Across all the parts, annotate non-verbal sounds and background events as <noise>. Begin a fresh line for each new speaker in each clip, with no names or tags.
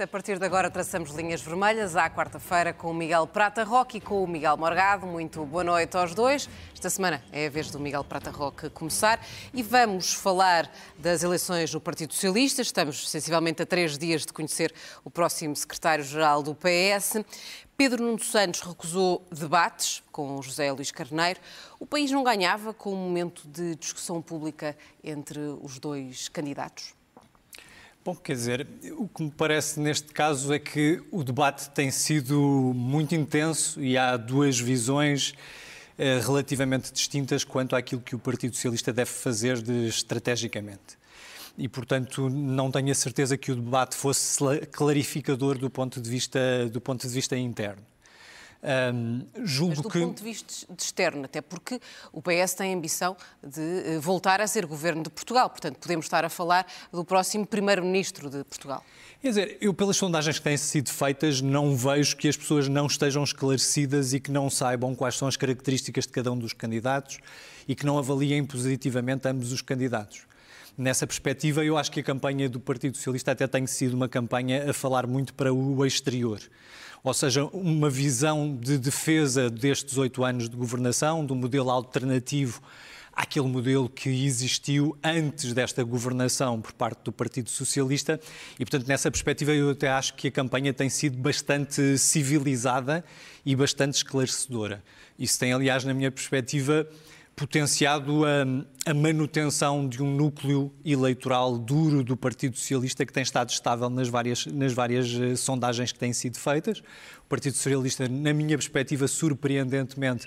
A partir de agora traçamos linhas vermelhas à quarta-feira com o Miguel Prata Roque e com o Miguel Morgado. Muito boa noite aos dois. Esta semana é a vez do Miguel Prata Roque começar e vamos falar das eleições do Partido Socialista. Estamos sensivelmente a três dias de conhecer o próximo secretário-geral do PS. Pedro Nuno Santos recusou debates com José Luís Carneiro. O país não ganhava com um momento de discussão pública entre os dois candidatos?
Bom, quer dizer, o que me parece neste caso é que o debate tem sido muito intenso e há duas visões eh, relativamente distintas quanto àquilo que o Partido Socialista deve fazer de, estrategicamente. E, portanto, não tenho a certeza que o debate fosse clarificador do ponto de vista, do ponto de vista interno.
Um, julgo Mas do que... ponto de vista de externo, até porque o PS tem a ambição de eh, voltar a ser governo de Portugal, portanto podemos estar a falar do próximo primeiro-ministro de Portugal.
Quer dizer, eu pelas sondagens que têm sido feitas não vejo que as pessoas não estejam esclarecidas e que não saibam quais são as características de cada um dos candidatos e que não avaliem positivamente ambos os candidatos. Nessa perspectiva, eu acho que a campanha do Partido Socialista até tem sido uma campanha a falar muito para o exterior ou seja, uma visão de defesa destes oito anos de governação, de um modelo alternativo àquele modelo que existiu antes desta governação por parte do Partido Socialista. E, portanto, nessa perspectiva, eu até acho que a campanha tem sido bastante civilizada e bastante esclarecedora. Isso tem, aliás, na minha perspectiva, potenciado a, a, manutenção de um núcleo eleitoral duro do Partido Socialista que tem estado estável nas várias, nas várias uh, sondagens que têm sido feitas. Partido Socialista, na minha perspectiva, surpreendentemente,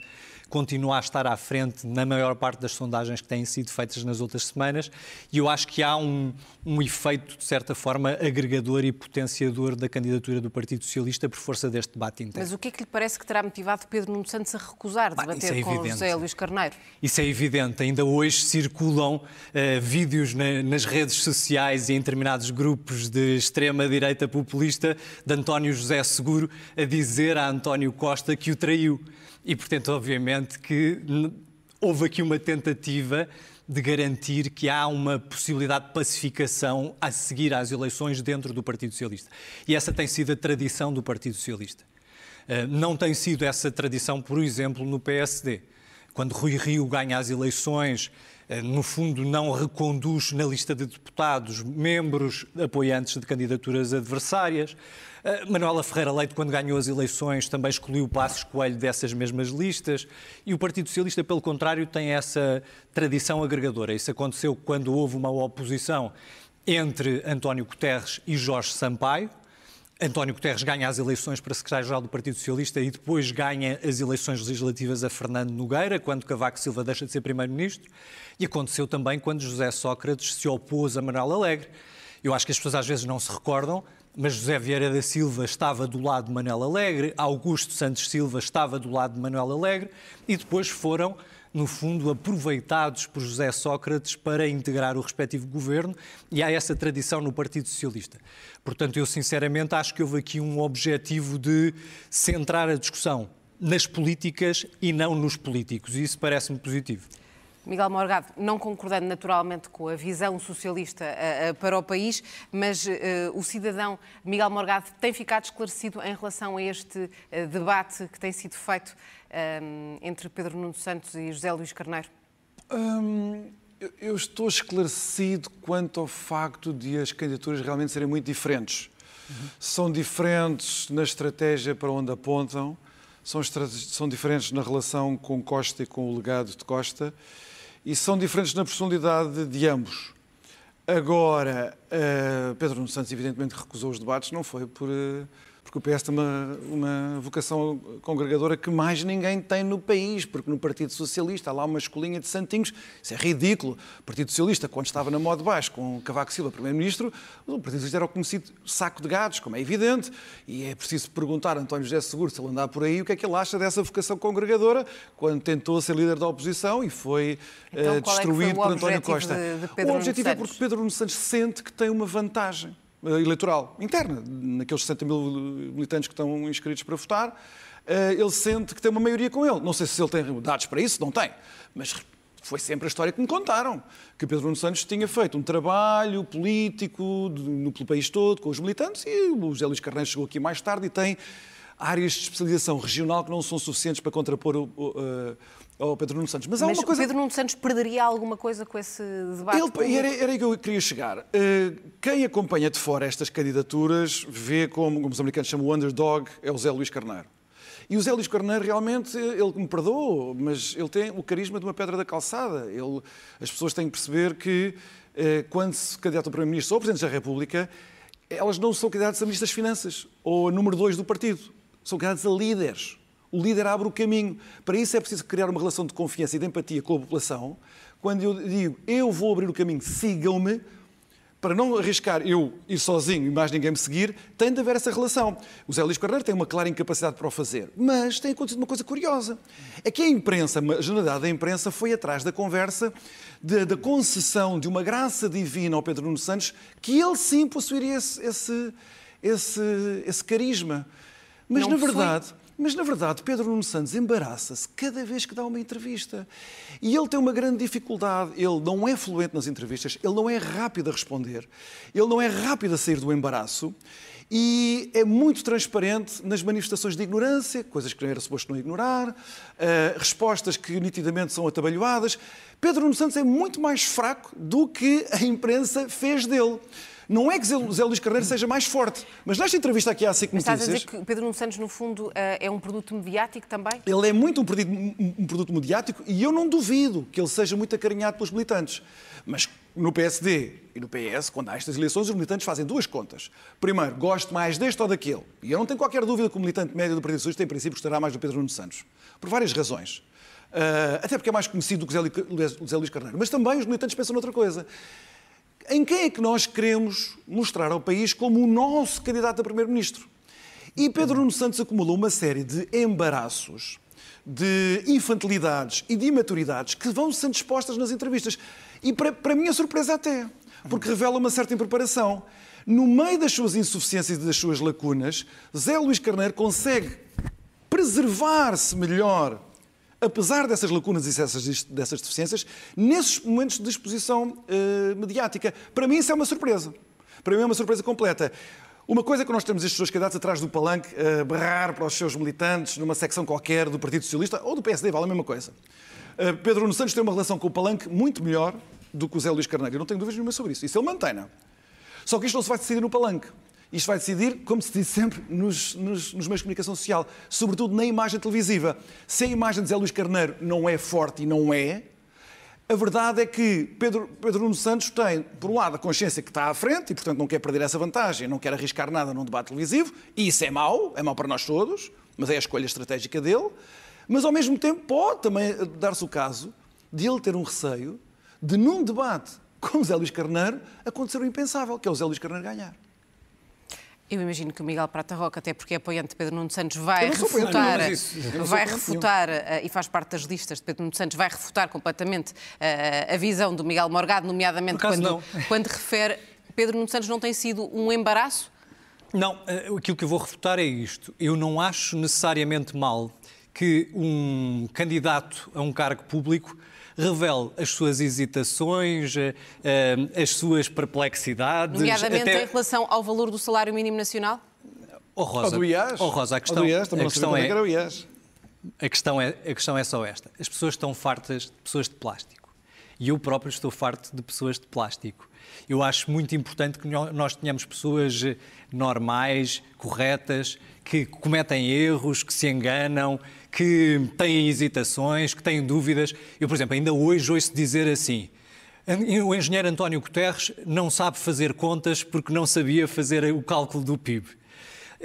continua a estar à frente na maior parte das sondagens que têm sido feitas nas outras semanas e eu acho que há um, um efeito, de certa forma, agregador e potenciador da candidatura do Partido Socialista por força deste debate interno.
Mas o que é que lhe parece que terá motivado Pedro Nuno Santos a recusar debater é com José Luís Carneiro?
Isso é evidente. Ainda hoje circulam uh, vídeos na, nas redes sociais e em determinados grupos de extrema-direita populista de António José Seguro a dizer a António Costa que o traiu. E, portanto, obviamente que houve aqui uma tentativa de garantir que há uma possibilidade de pacificação a seguir às eleições dentro do Partido Socialista. E essa tem sido a tradição do Partido Socialista. Eh, não tem sido essa tradição, por exemplo, no PSD. Quando Rui Rio ganha as eleições, eh, no fundo, não reconduz na lista de deputados membros apoiantes de candidaturas adversárias. Eh, Manuela Ferreira Leite, quando ganhou as eleições, também o Passos Coelho dessas mesmas listas. E o Partido Socialista, pelo contrário, tem essa tradição agregadora. Isso aconteceu quando houve uma oposição entre António Guterres e Jorge Sampaio. António Guterres ganha as eleições para secretário-geral do Partido Socialista e depois ganha as eleições legislativas a Fernando Nogueira, quando Cavaco Silva deixa de ser primeiro-ministro. E aconteceu também quando José Sócrates se opôs a Manuel Alegre. Eu acho que as pessoas às vezes não se recordam, mas José Vieira da Silva estava do lado de Manuel Alegre, Augusto Santos Silva estava do lado de Manuel Alegre e depois foram, no fundo, aproveitados por José Sócrates para integrar o respectivo governo e há essa tradição no Partido Socialista. Portanto, eu sinceramente acho que houve aqui um objetivo de centrar a discussão nas políticas e não nos políticos e isso parece-me positivo.
Miguel Morgado, não concordando naturalmente com a visão socialista uh, uh, para o país, mas uh, o cidadão Miguel Morgado tem ficado esclarecido em relação a este debate que tem sido feito entre Pedro Nuno Santos e José Luís Carneiro?
Hum, eu estou esclarecido quanto ao facto de as candidaturas realmente serem muito diferentes. Uhum. São diferentes na estratégia para onde apontam, são, são diferentes na relação com Costa e com o legado de Costa e são diferentes na personalidade de ambos. Agora, uh, Pedro Santos evidentemente recusou os debates, não foi por, por porque o PS tem uma, uma vocação congregadora que mais ninguém tem no país, porque no Partido Socialista há lá uma escolinha de santinhos, isso é ridículo. O Partido Socialista, quando estava na moda baixo com Cavaco Silva, Primeiro-Ministro, o Partido Socialista era o conhecido saco de gados, como é evidente, e é preciso perguntar a António José Seguro, se ele andar por aí, o que é que ele acha dessa vocação congregadora, quando tentou ser líder da oposição e foi
então,
uh, destruído
é
por António
Costa.
De,
de
o objetivo
é
porque Pedro Nuno Santos sente que tem uma vantagem eleitoral interna, naqueles 60 mil militantes que estão inscritos para votar, ele sente que tem uma maioria com ele. Não sei se ele tem dados para isso, não tem, mas foi sempre a história que me contaram, que Pedro Nuno Santos tinha feito um trabalho político no, pelo país todo, com os militantes, e o José Luís Carneiro chegou aqui mais tarde e tem áreas de especialização regional que não são suficientes para contrapor o, o, ao Pedro Nuno Santos.
Mas, Mas coisa... Pedro Nuno Santos perderia alguma coisa com esse debate?
Ele, era, era aí que eu queria chegar. Uh, quem acompanha de fora estas candidaturas vê como, como os americanos chamam o underdog, é o Zé Luís Carneiro. E o Zé Luís Carneiro realmente, ele me perdoou, mas ele tem o carisma de uma pedra da calçada. Ele, as pessoas têm que perceber que uh, quando se candidata a Primeiro-Ministro ou Presidente da República, elas não são candidatas a Ministro das Finanças ou a número 2 do partido. São candidatas a líderes o líder abre o caminho. Para isso é preciso criar uma relação de confiança e de empatia com a população. Quando eu digo eu vou abrir o caminho, sigam-me, para não arriscar eu ir sozinho e mais ninguém me seguir, tem de haver essa relação. O Zé Luís Carneiro tem uma clara incapacidade para o fazer, mas tem acontecido uma coisa curiosa. É que a imprensa, a generalidade da imprensa, foi atrás da conversa da, da concessão de uma graça divina ao Pedro Nuno Santos, que ele sim possuiria esse, esse, esse, esse carisma. Mas, não na verdade... Mas, na verdade, Pedro Nuno Santos embaraça-se cada vez que dá uma entrevista. E ele tem uma grande dificuldade. Ele não é fluente nas entrevistas, ele não é rápido a responder, ele não é rápido a sair do embaraço e é muito transparente nas manifestações de ignorância, coisas que não era suposto não ignorar, uh, respostas que nitidamente são atabalhoadas. Pedro Nuno Santos é muito mais fraco do que a imprensa fez dele. Não é que Zé Luís Carneiro seja mais forte, mas nesta entrevista aqui há cinco notícias...
Estás a dizer que Pedro Nuno Santos, no fundo, eh, é um produto mediático também?
Ele é muito um produto, um produto mediático e eu não duvido que ele seja muito acarinhado pelos militantes. Mas no PSD e no PS, quando há estas eleições, os militantes fazem duas contas. Primeiro, gosto mais deste ou daquele. E eu não tenho qualquer dúvida que o militante médio do Partido Socialista, em princípio, gostará mais do Pedro Nuno Santos. Por várias razões. Uh, até porque é mais conhecido do que o Zé Luís Carneiro. Mas também os militantes pensam noutra coisa em quem é que nós queremos mostrar ao país como o nosso candidato a primeiro-ministro. E Pedro Nuno Santos acumulou uma série de embaraços, de infantilidades e de imaturidades que vão sendo expostas nas entrevistas. E para, para minha surpresa até, porque revela uma certa impreparação. No meio das suas insuficiências e das suas lacunas, Zé Luís Carneiro consegue preservar-se melhor apesar dessas lacunas e dessas, dessas deficiências, nesses momentos de exposição uh, mediática. Para mim, isso é uma surpresa. Para mim, é uma surpresa completa. Uma coisa é que nós temos estes dois candidatos atrás do palanque a uh, berrar para os seus militantes numa secção qualquer do Partido Socialista ou do PSD, vale a mesma coisa. Uh, Pedro Nuno Santos tem uma relação com o palanque muito melhor do que o Zé Luís Carneiro. Eu não tenho dúvidas nenhuma sobre isso. Isso ele mantém, não? Só que isto não se vai decidir no palanque. Isto vai decidir, como se diz sempre, nos, nos, nos, meios de comunicação social, sobretudo na imagem televisiva. Se a imagem de Zé Luís Carneiro não é forte e não é, a verdade é que Pedro, Pedro Nuno Santos tem, por um lado, a consciência que está à frente e, portanto, não quer perder essa vantagem, não quer arriscar nada num debate televisivo, e isso é mau, é mau para nós todos, mas é a escolha estratégica dele. Mas, ao mesmo tempo, pode também dar-se o caso de ele ter um receio de, num debate com Zé Luís Carneiro, acontecer o impensável, que é o Zé Luís Carneiro ganhar.
Eu imagino que o Miguel Prata Roca, até porque é apoiante de Pedro Nuno Santos, vai refutar, não, vai refutar uh, e faz parte das listas de Pedro Nuno Santos, vai refutar completamente uh, a visão do Miguel Morgado, nomeadamente quando, quando refere Pedro Nuno Santos não tem sido um embaraço?
Não, uh, aquilo que eu vou refutar é isto. Eu não acho necessariamente mal que um candidato a um cargo público revele as suas hesitações, eh, eh, as suas perplexidades.
Nomeadamente até... em relação ao valor do salário mínimo nacional?
Oh, Rosa,
do IAS.
Oh, Rosa, a questão,
IAS, a questão é,
é. A questão, é, a questão é só esta. As pessoas estão fartas de pessoas de plástico. E eu próprio estou farto de pessoas de plástico. Eu acho muito importante que nós tenhamos pessoas eh, normais, corretas, que cometem erros, que se enganam, que têm hesitações, que têm dúvidas. Eu, por exemplo, ainda hoje ouço dizer assim: o engenheiro António Guterres não sabe fazer contas porque não sabia fazer o cálculo do PIB.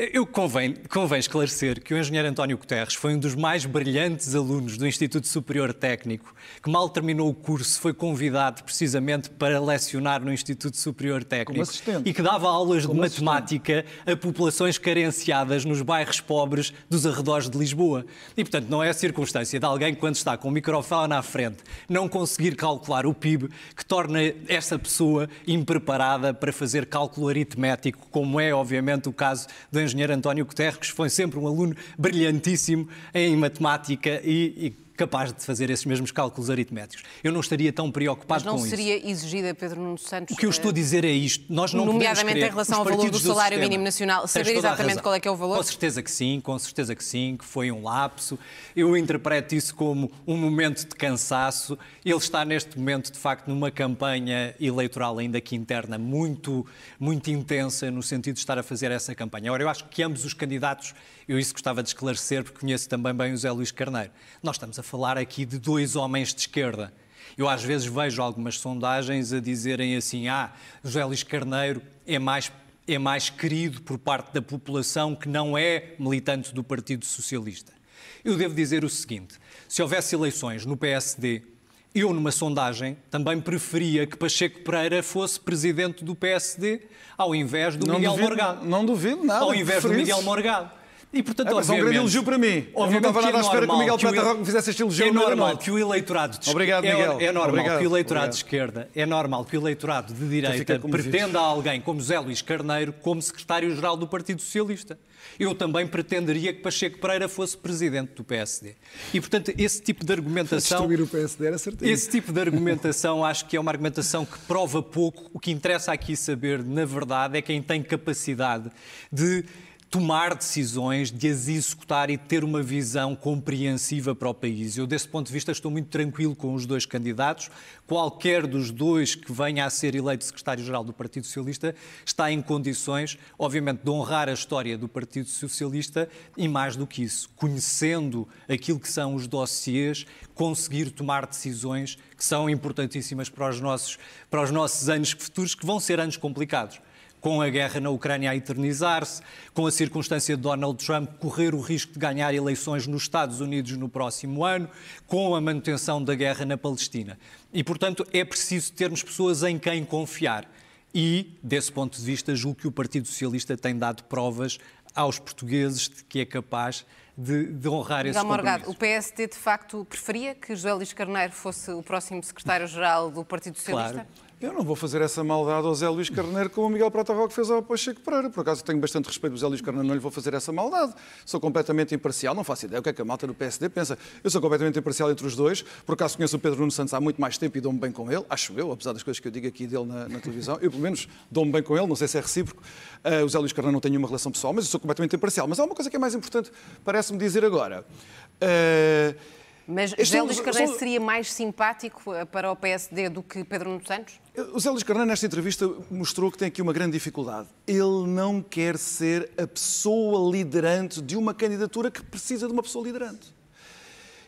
Eu convém, convém esclarecer que o engenheiro António Guterres foi um dos mais brilhantes alunos do Instituto Superior Técnico, que mal terminou o curso foi convidado precisamente para lecionar no Instituto Superior Técnico e que dava aulas Como de matemática assistente. a populações carenciadas nos bairros pobres dos arredores de Lisboa. E, portanto, não é a circunstância de alguém, quando está com o microfone à frente, não conseguir calcular o PIB que torna essa pessoa impreparada para fazer cálculo aritmético, como é, obviamente, o caso do engenheiro António Guterres, que foi sempre um aluno brilhantíssimo em matemática e, e capaz de fazer esses mesmos cálculos aritméticos. Eu não estaria tão preocupado com
isso.
Mas
não seria exigida, Pedro Nuno Santos?
O que eu estou a dizer é isto. Nós não
Nomeadamente em relação ao valor do salário mínimo nacional, saber exatamente qual é que é o valor?
Com certeza que sim, com certeza que sim, que foi um lapso. Eu interpreto isso como um momento de cansaço. Ele está neste momento, de facto, numa campanha eleitoral ainda que interna muito, muito intensa, no sentido de estar a fazer essa campanha. Ora, eu acho que ambos os candidatos eu isso gostava de esclarecer, porque conheço também bem o Zé Luís Carneiro. Nós estamos a falar aqui de dois homens de esquerda. Eu às vezes vejo algumas sondagens a dizerem assim: ah, José Luís Carneiro é mais, é mais querido por parte da população que não é militante do Partido Socialista. Eu devo dizer o seguinte: se houvesse eleições no PSD, eu, numa sondagem, também preferia que Pacheco Pereira fosse presidente do PSD ao invés do
não
Miguel
duvido,
Morgado.
Não duvido nada.
Ao invés do Miguel Morgado.
E, portanto, é, mas é um grande elogio para mim. Eu não estava nada à espera que o Miguel Prata Roque me fizesse este elogio.
É normal que o eleitorado
de Obrigado, Miguel.
É, é normal
Obrigado.
que o eleitorado de esquerda, é normal que o eleitorado de direita pretenda alguém como Zé Luís Carneiro como secretário-geral do Partido Socialista. Eu também pretenderia que Pacheco Pereira fosse presidente do PSD. E, portanto, esse tipo de argumentação.
Destruir o PSD era certeza.
Esse tipo de argumentação acho que é uma argumentação que prova pouco. O que interessa aqui saber, na verdade, é quem tem capacidade de tomar decisões, de as executar e ter uma visão compreensiva para o país. Eu, desse ponto de vista, estou muito tranquilo com os dois candidatos. Qualquer dos dois que venha a ser eleito secretário-geral do Partido Socialista está em condições, obviamente, de honrar a história do Partido Socialista e, mais do que isso, conhecendo aquilo que são os dossiês, conseguir tomar decisões que são importantíssimas para os nossos, para os nossos anos futuros, que vão ser anos complicados com a guerra na Ucrânia a eternizar-se, com a circunstância de Donald Trump correr o risco de ganhar eleições nos Estados Unidos no próximo ano, com a manutenção da guerra na Palestina. E, portanto, é preciso termos pessoas em quem confiar. E, desse ponto de vista, julgo que o Partido Socialista tem dado provas aos portugueses de que é capaz de, de honrar esses Morgado,
o PSD de facto preferia que José Luís Carneiro fosse o próximo secretário-geral do Partido Socialista?
Claro.
Eu não vou fazer essa maldade ao Zé Luís Carneiro como o Miguel Prata Roque fez ao Pacheco Pereira. Por acaso tenho bastante respeito do Zé Luís Carneiro, não lhe vou fazer essa maldade. Sou completamente imparcial, não faço ideia o que é que a malta do PSD pensa. Eu sou completamente imparcial entre os dois. Por acaso conheço o Pedro Nuno Santos há muito mais tempo e dou-me bem com ele, acho eu, apesar das coisas que eu digo aqui dele na, na televisão. Eu, pelo menos, dou-me bem com ele, não sei se é recíproco. Uh, o Zé Luís Carneiro não tem nenhuma relação pessoal, mas eu sou completamente imparcial. Mas há uma coisa que é mais importante, parece-me dizer agora. Uh,
mas José Luís Carneiro seria mais simpático eh, para o PSD do que Pedro Nuno Santos?
O Zé Luís Carneiro, nesta entrevista, mostrou que tem aqui uma grande dificuldade. Ele não quer ser a pessoa liderante de uma candidatura que precisa de uma pessoa liderante.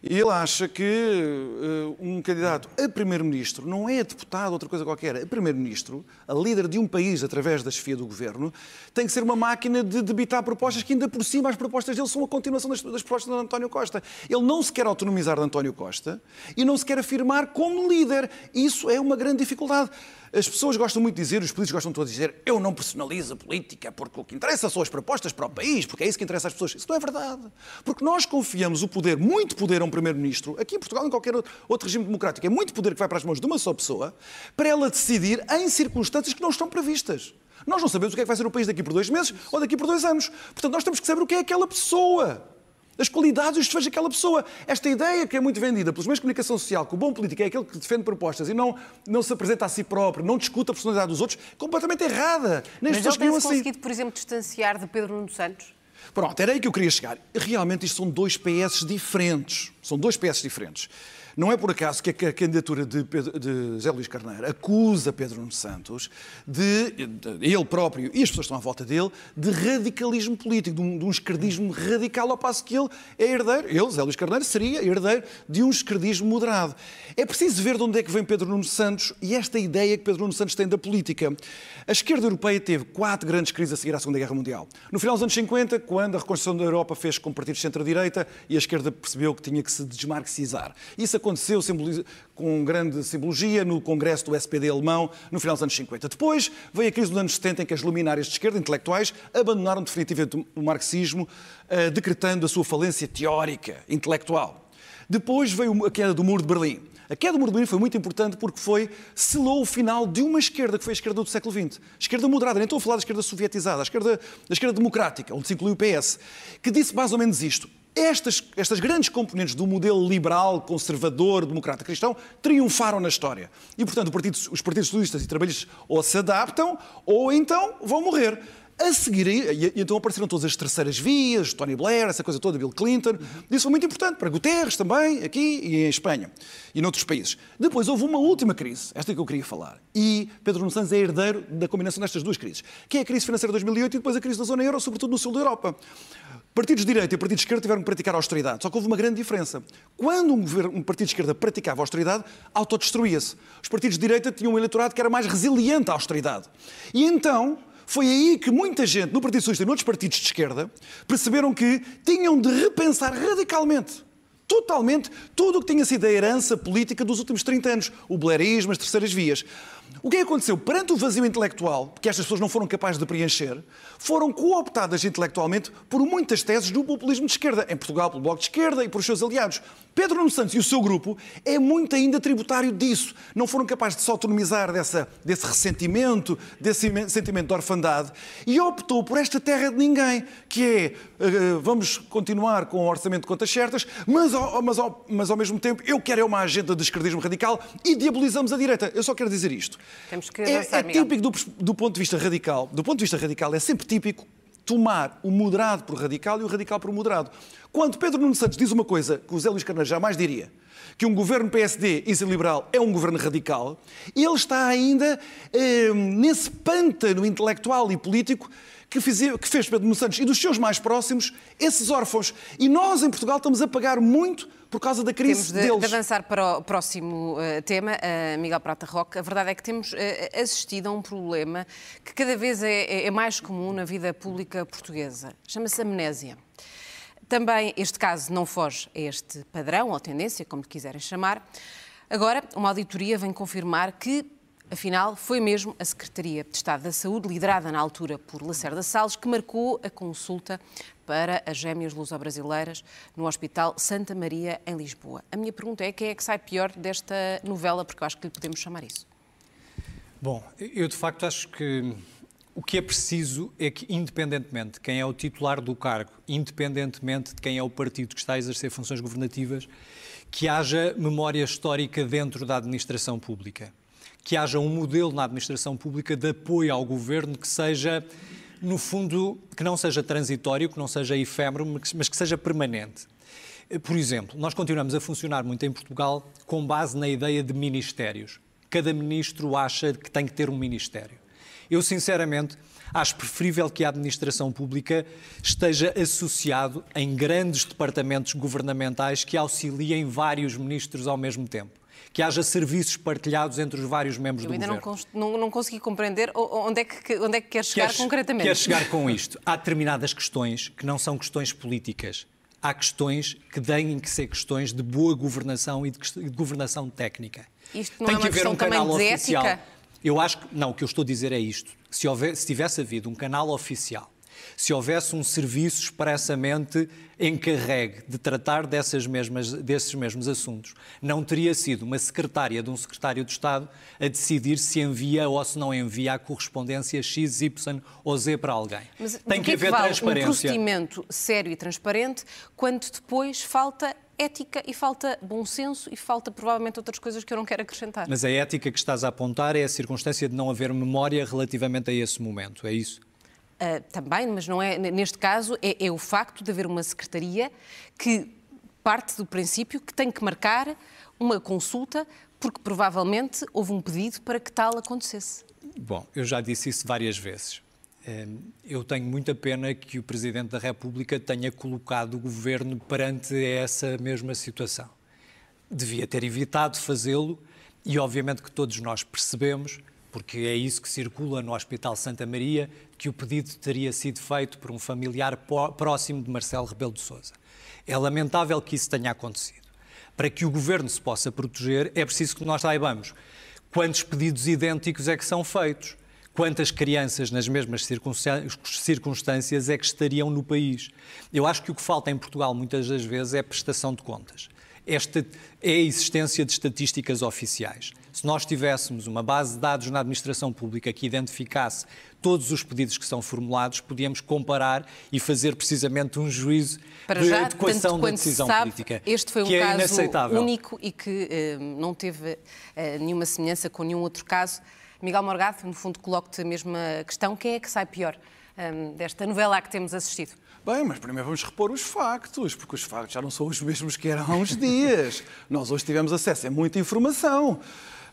Ele acha que uh, um candidato a primeiro-ministro não é deputado, outra coisa qualquer. A primeiro-ministro, a líder de um país através da chefia do governo, tem que ser uma máquina de debitar propostas que, ainda por cima, as propostas dele são a continuação das, das propostas de António Costa. Ele não se quer autonomizar de António Costa e não se quer afirmar como líder. Isso é uma grande dificuldade. As pessoas gostam muito de dizer, os políticos gostam todos de dizer, eu não personalizo a política, porque o que interessa são as propostas para o país, porque é isso que interessa às pessoas. Isso não é verdade. Porque nós confiamos o poder, muito poder a um primeiro-ministro, aqui em Portugal, em qualquer outro regime democrático, é muito poder que vai para as mãos de uma só pessoa, para ela decidir em circunstâncias que não estão previstas. Nós não sabemos o que é que vai ser o país daqui por dois meses ou daqui por dois anos. Portanto, nós temos que saber o que é aquela pessoa as qualidades e os defeitos daquela pessoa. Esta ideia que é muito vendida pelos meios de comunicação social, que o bom político é aquele que defende propostas e não, não se apresenta a si próprio, não discute a personalidade dos outros, completamente errada.
Nem Mas ele tem assim. conseguido, por exemplo, distanciar de Pedro Nuno Santos?
Pronto, era aí que eu queria chegar. Realmente isto são dois PS diferentes. São dois PS diferentes. Não é por acaso que a candidatura de, Pedro, de Luís Carneiro acusa Pedro Nuno Santos de, ele próprio e as pessoas que estão à volta dele, de radicalismo político, de um, de um esquerdismo radical, ao passo que ele é herdeiro, ele, José Luís Carneiro, seria herdeiro de um esquerdismo moderado. É preciso ver de onde é que vem Pedro Nuno Santos e esta ideia que Pedro Nuno Santos tem da política. A esquerda europeia teve quatro grandes crises a seguir à Segunda Guerra Mundial. No final dos anos 50, quando a reconstrução da Europa fez com partidos centro-direita e a esquerda percebeu que tinha que se desmarxizar. Isso aconteceu com grande simbologia no Congresso do SPD alemão no final dos anos 50. Depois veio a crise dos anos 70 em que as luminárias de esquerda, intelectuais, abandonaram definitivamente o marxismo, eh, decretando a sua falência teórica, intelectual. Depois veio a queda do Muro de Berlim. A queda do Muro de Berlim foi muito importante porque foi, selou o final de uma esquerda que foi a esquerda do século XX. Esquerda moderada, nem estou a falar da esquerda sovietizada, a esquerda, a esquerda democrática, onde se inclui o PS, que disse mais ou menos isto. Estas, estas grandes componentes do modelo liberal, conservador, democrata cristão triunfaram na história. E, portanto, partido, os partidos socialistas e trabalhistas ou se adaptam ou então vão morrer. A seguir, e, então apareceram todas as terceiras vias, Tony Blair, essa coisa toda, Bill Clinton. Isso foi muito importante para Guterres também, aqui e em Espanha e noutros países. Depois houve uma última crise, esta é que eu queria falar. E Pedro Nuno Santos é herdeiro da combinação destas duas crises, que é a crise financeira de 2008 e depois a crise da zona euro, sobretudo no sul da Europa. Partidos de direita e partidos de esquerda tiveram que praticar austeridade. Só que houve uma grande diferença. Quando um, governo, um partido de esquerda praticava austeridade, autodestruía-se. Os partidos de direita tinham um eleitorado que era mais resiliente à austeridade. E então, foi aí que muita gente no Partido Socialista e noutros partidos de esquerda perceberam que tinham de repensar radicalmente totalmente tudo o que tinha sido a herança política dos últimos 30 anos, o blairismo, as terceiras vias. O que é aconteceu? Perante o vazio intelectual, que estas pessoas não foram capazes de preencher, foram cooptadas intelectualmente por muitas teses do populismo de esquerda, em Portugal pelo Bloco de Esquerda e por seus aliados. Pedro Nuno Santos e o seu grupo é muito ainda tributário disso. Não foram capazes de se autonomizar dessa, desse ressentimento, desse sentimento de orfandade e optou por esta terra de ninguém, que é uh, vamos continuar com o orçamento de contas certas, mas ao, mas, ao, mas ao mesmo tempo eu quero é uma agenda de esquerdismo radical e diabolizamos a direita. Eu só quero dizer isto.
Temos que avançar,
é, é típico do, do ponto de vista radical. Do ponto de vista radical, é sempre típico tomar o moderado por radical e o radical por moderado. Quando Pedro Nuno Santos diz uma coisa que o Zé Luís Carneiro jamais diria, que um governo PSD e liberal é um governo radical, ele está ainda eh, nesse pântano intelectual e político que fez, que fez Pedro Nuno Santos e dos seus mais próximos esses órfãos. E nós, em Portugal, estamos a pagar muito por causa da crise
temos de,
deles.
de avançar para o próximo uh, tema, uh, Miguel Prata Roque. A verdade é que temos uh, assistido a um problema que cada vez é, é, é mais comum na vida pública portuguesa. Chama-se amnésia. Também este caso não foge a este padrão ou tendência, como lhe quiserem chamar. Agora, uma auditoria vem confirmar que Afinal, foi mesmo a Secretaria de Estado da Saúde, liderada na altura por Lacerda Salles, que marcou a consulta para as gêmeas luso-brasileiras no Hospital Santa Maria, em Lisboa. A minha pergunta é quem é que sai pior desta novela, porque eu acho que lhe podemos chamar isso.
Bom, eu de facto acho que o que é preciso é que, independentemente de quem é o titular do cargo, independentemente de quem é o partido que está a exercer funções governativas, que haja memória histórica dentro da administração pública que haja um modelo na administração pública de apoio ao governo que seja, no fundo, que não seja transitório, que não seja efêmero, mas que seja permanente. Por exemplo, nós continuamos a funcionar muito em Portugal com base na ideia de ministérios. Cada ministro acha que tem que ter um ministério. Eu, sinceramente, acho preferível que a administração pública esteja associado em grandes departamentos governamentais que auxiliem vários ministros ao mesmo tempo que haja serviços partilhados entre os vários membros
Eu
do governo.
Eu ainda não, não, consegui compreender onde é que, onde é que quer chegar concretamente.
Quer chegar <laughs> com isto. Há determinadas questões que não são questões políticas. Há questões que têm que ser questões de boa governação e de, de governação técnica.
Isto não Tem é que haver um canal oficial. Ética?
Eu acho que. Não, o que eu estou a dizer é isto. Se, houver, se tivesse havido um canal oficial se houvesse um serviço expressamente encarregue de tratar dessas mesmas, desses mesmos assuntos. Não teria sido uma secretária de um secretário de Estado a decidir se envia ou se não envia a correspondência X, Y ou Z para alguém.
Mas Tem que, que haver vale transparência. um procedimento sério e transparente quando depois falta ética e falta bom senso e falta provavelmente outras coisas que eu não quero acrescentar.
Mas a ética que estás a apontar é a circunstância de não haver memória relativamente a esse momento, é isso?
Uh, também, mas não é neste caso, é, é, o facto de haver uma secretaria que parte do princípio que tem que marcar uma consulta, porque provavelmente houve um pedido para que tal acontecesse.
Bom, eu já disse isso várias vezes. Eu tenho muita pena que o Presidente da República tenha colocado o governo perante essa mesma situação. Devia ter evitado fazê-lo e, obviamente, que todos nós percebemos, porque é isso que circula no Hospital Santa Maria, que o pedido teria sido feito por um familiar próximo de Marcelo Rebelo de Sousa. É lamentável que isso tenha acontecido. Para que o governo se possa proteger, é preciso que nós saibamos quantos pedidos idênticos é que são feitos quantas crianças nas mesmas circunstâncias é que estariam no país. Eu acho que o que falta em Portugal muitas das vezes é prestação de contas. Esta é a existência de estatísticas oficiais. Se nós tivéssemos uma base de dados na administração pública que identificasse todos os pedidos que são formulados, podíamos comparar e fazer precisamente um juízo
Para
de
já,
adequação da decisão
sabe,
política.
Este foi um
é
caso único e que eh, não teve eh, nenhuma semelhança com nenhum outro caso. Miguel Morgado, no fundo, coloco-te a mesma questão. Quem é que sai pior um, desta novela a que temos assistido?
Bem, mas primeiro vamos repor os factos, porque os factos já não são os mesmos que eram há uns dias. nós hoje tivemos acesso a muita informação.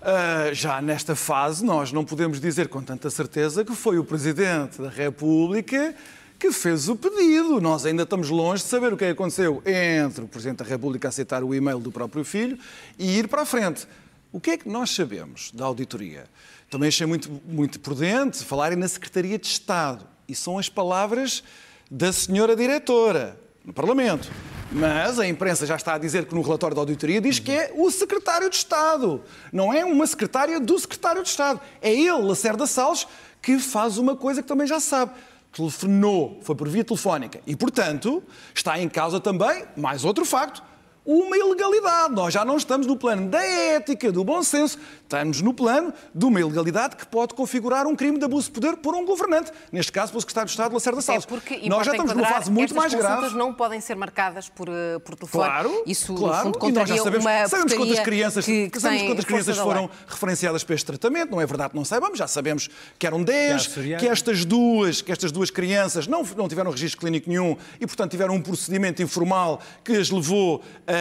Uh, já nesta fase, nós não podemos dizer com tanta certeza que foi o Presidente da República que fez o pedido. Nós ainda estamos longe de saber o que é aconteceu entre o Presidente da República aceitar o e-mail do próprio filho e ir para a frente. O que é que nós sabemos da auditoria? Também achei muito, muito prudente falarem na Secretaria de Estado. E são as palavras da senhora diretora no Parlamento. Mas a imprensa já está a dizer que no relatório da auditoria diz que é o secretário de Estado. Não é uma secretária do secretário de Estado. É ele, Lacerda Salles, que faz uma coisa que também já sabe. Telefonou, foi por via telefónica. E, portanto, está em causa também, mais outro facto, uma ilegalidade. Nós já não estamos no plano da ética, do bom senso, estamos no plano de uma ilegalidade que pode configurar um crime de abuso de poder por um governante, neste caso pelo secretário de Estado, Lacerda Salles.
É porque,
nós já estamos numa fase muito mais grave.
As não podem ser marcadas por, eh, por telefone.
Claro,
Isso,
claro.
no fundo,
e nós já sabemos,
uma
sabemos quantas crianças,
que, que
sabemos quantas crianças foram referenciadas para este tratamento, não é verdade não saibamos, já sabemos que eram 10, que estas duas, que estas duas crianças não, não tiveram registro clínico nenhum e, portanto, tiveram um procedimento informal que as levou a,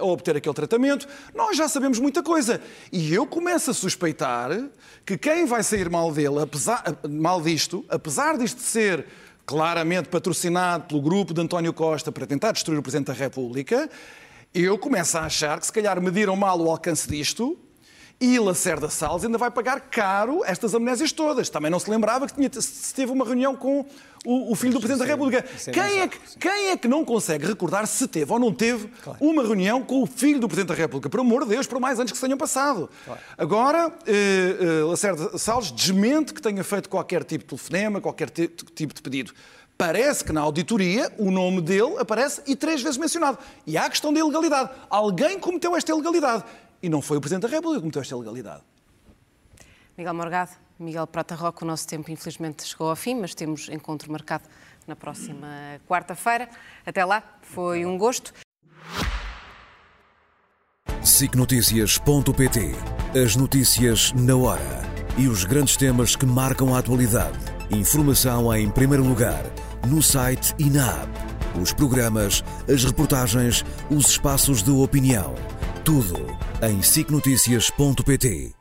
a, obter aquele tratamento, nós já sabemos muita coisa. E eu começo a suspeitar que quem vai sair mal dele, apesar, mal disto, apesar disto ser claramente patrocinado pelo grupo de António Costa para tentar destruir o Presidente da República, eu começo a achar que se calhar mediram mal o alcance disto e Lacerda Salles ainda vai pagar caro estas amnésias todas. Também não se lembrava que tinha, se teve uma reunião com o, o filho do Presidente da República. Quem é, que, quem é que não consegue recordar se teve ou não teve claro. uma reunião com o filho do Presidente da República? Por amor de Deus, por mais anos que se tenham passado. Claro. Agora, eh, eh, Lacerda Salles desmente que tenha feito qualquer tipo de telefonema, qualquer tipo de pedido. Parece que na auditoria o nome dele aparece e três vezes mencionado. E há a questão da ilegalidade. Alguém cometeu esta ilegalidade. E não foi o Presidente da República que cometeu esta ilegalidade.
Miguel Morgado, Miguel Prata Roca, o nosso tempo infelizmente chegou ao fim, mas temos encontro marcado na próxima quarta-feira. Até lá, foi um gosto.
SICNotícias.pt As notícias na hora e os grandes temas que marcam a atualidade. Informação em primeiro lugar, no site e na app. Os programas, as reportagens, os espaços de opinião. Tudo em sicnoticias.pt